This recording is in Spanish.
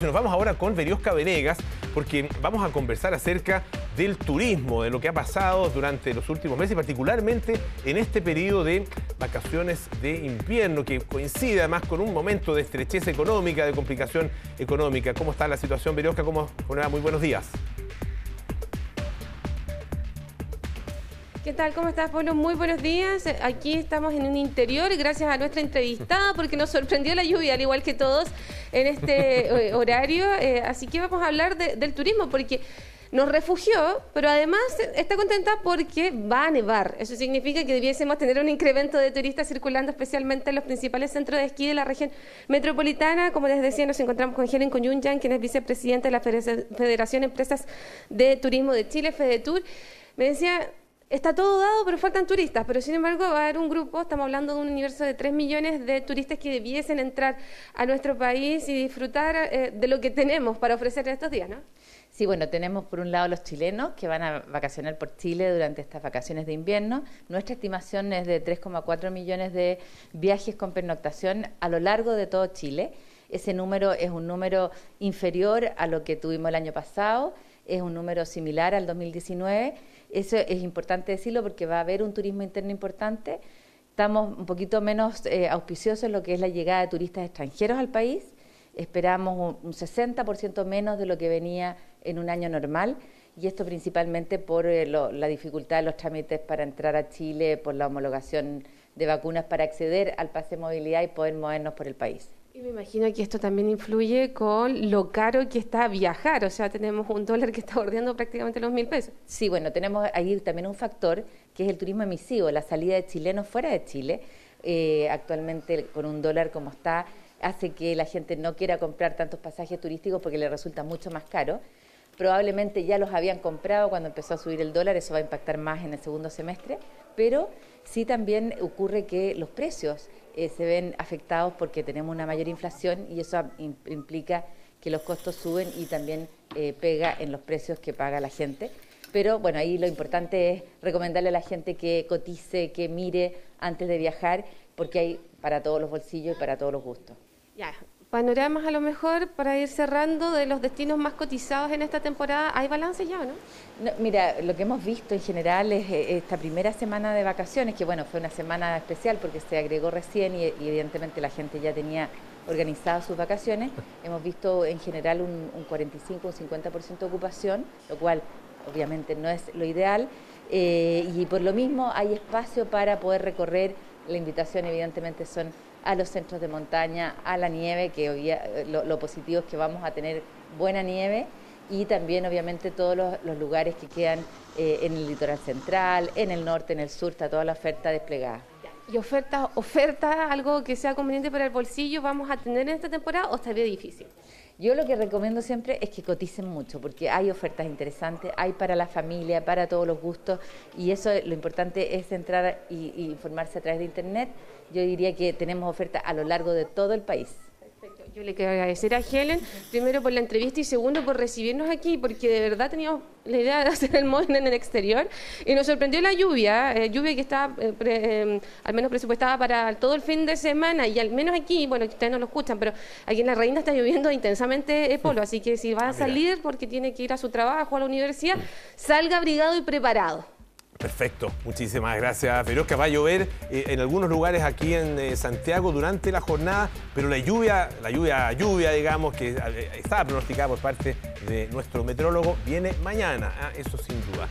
Nos vamos ahora con Veriosca Venegas porque vamos a conversar acerca del turismo, de lo que ha pasado durante los últimos meses, particularmente en este periodo de vacaciones de invierno, que coincide además con un momento de estrechez económica, de complicación económica. ¿Cómo está la situación, Veriosca? ¿Cómo? Muy buenos días. ¿Qué tal? ¿Cómo estás, Pablo? Muy buenos días. Aquí estamos en un interior gracias a nuestra entrevistada porque nos sorprendió la lluvia, al igual que todos en este eh, horario. Eh, así que vamos a hablar del turismo porque nos refugió, pero además está contenta porque va a nevar. Eso significa que debiésemos tener un incremento de turistas circulando, especialmente en los principales centros de esquí de la región metropolitana. Como les decía, nos encontramos con Helen Coyunyan, quien es vicepresidenta de la Federación de Empresas de Turismo de Chile, FEDETUR. Me decía, Está todo dado, pero faltan turistas. Pero sin embargo, va a haber un grupo, estamos hablando de un universo de 3 millones de turistas que debiesen entrar a nuestro país y disfrutar eh, de lo que tenemos para ofrecer estos días, ¿no? Sí, bueno, tenemos por un lado los chilenos que van a vacacionar por Chile durante estas vacaciones de invierno. Nuestra estimación es de 3,4 millones de viajes con pernoctación a lo largo de todo Chile. Ese número es un número inferior a lo que tuvimos el año pasado, es un número similar al 2019 eso es importante decirlo porque va a haber un turismo interno importante. Estamos un poquito menos eh, auspiciosos en lo que es la llegada de turistas extranjeros al país. Esperamos un, 60% menos de lo que venía en un año normal y esto principalmente por eh, la dificultad de los trámites para entrar a Chile, por la homologación de vacunas para acceder al pase de movilidad y poder movernos por el país. Y me imagino que esto también influye con lo caro que está viajar, o sea, tenemos un dólar que está bordeando prácticamente los mil pesos. Sí, bueno, tenemos ahí también un factor que es el turismo emisivo, la salida de chilenos fuera de Chile. Eh, actualmente con un dólar como está, hace que la gente no quiera comprar tantos pasajes turísticos porque le resulta mucho más caro. Probablemente ya los habían comprado cuando empezó a subir el dólar, eso va a impactar más en el segundo semestre, pero sí también ocurre que los precios eh, se ven afectados porque tenemos una mayor inflación y eso implica que los costos suben y también eh, pega en los precios que paga la gente. Pero bueno, ahí lo importante es recomendarle a la gente que cotice, que mire antes de viajar, porque hay para todos los bolsillos y para todos los gustos. Ya, panoramas a lo mejor para ir cerrando de los destinos más cotizados en esta temporada. ¿Hay balance ya no? Mira, lo que hemos visto en general es eh, esta primera semana de vacaciones, que bueno, fue una semana especial porque se agregó recién y, evidentemente la gente ya tenía organizadas sus vacaciones. Hemos visto en general un, 45 un 50% de ocupación, lo cual obviamente no es lo ideal. Eh, y por lo mismo hay espacio para poder recorrer. La invitación evidentemente son a los centros de montaña, a la nieve, que eh, lo, positivo es que vamos a tener buena nieve y también obviamente todos los, lugares que quedan eh, en el litoral central, en el norte, en el sur, está toda la oferta desplegada. ¿Y oferta, oferta, algo que sea conveniente para el bolsillo vamos a tener en esta temporada o estaría difícil? Yo lo que recomiendo siempre es que coticen mucho, porque hay ofertas interesantes, hay para la familia, para todos los gustos, y eso lo importante es entrar y, informarse a través de Internet. Yo diría que tenemos ofertas a lo largo de todo el país. Yo le quiero agradecer a Helen, primero por la entrevista y segundo por recibirnos aquí, porque de verdad teníamos la idea de hacer el móvil en el exterior y nos sorprendió la lluvia, eh, lluvia que está eh, eh, al menos presupuestada para todo el fin de semana y al menos aquí, bueno, ustedes no lo escuchan, pero aquí en La Reina está lloviendo intensamente polo, así que si va a ah, salir porque tiene que ir a su trabajo, a la universidad, salga abrigado y preparado. Perfecto, muchísimas gracias, que Va a llover eh, en algunos lugares aquí en eh, Santiago durante la jornada, pero la lluvia, la lluvia, lluvia, digamos, que eh, estaba pronosticada por parte de nuestro metrólogo, viene mañana, ¿ah? eso sin duda.